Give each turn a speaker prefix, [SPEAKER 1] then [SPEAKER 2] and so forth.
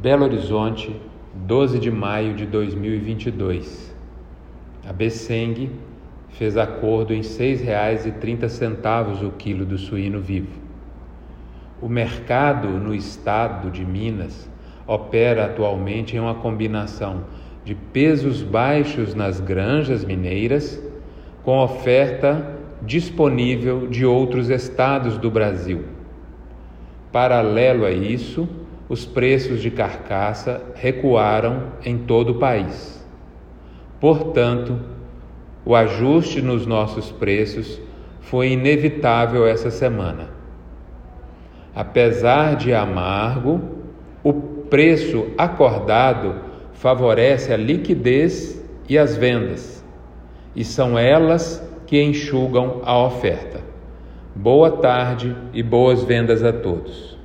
[SPEAKER 1] Belo Horizonte, 12 de maio de 2022. A Besseng fez acordo em R$ 6,30 o quilo do suíno vivo. O mercado no estado de Minas opera atualmente em uma combinação de pesos baixos nas granjas mineiras com oferta disponível de outros estados do Brasil. Paralelo a isso, os preços de carcaça recuaram em todo o país. Portanto, o ajuste nos nossos preços foi inevitável essa semana. Apesar de amargo, o preço acordado favorece a liquidez e as vendas, e são elas que enxugam a oferta. Boa tarde e boas vendas a todos.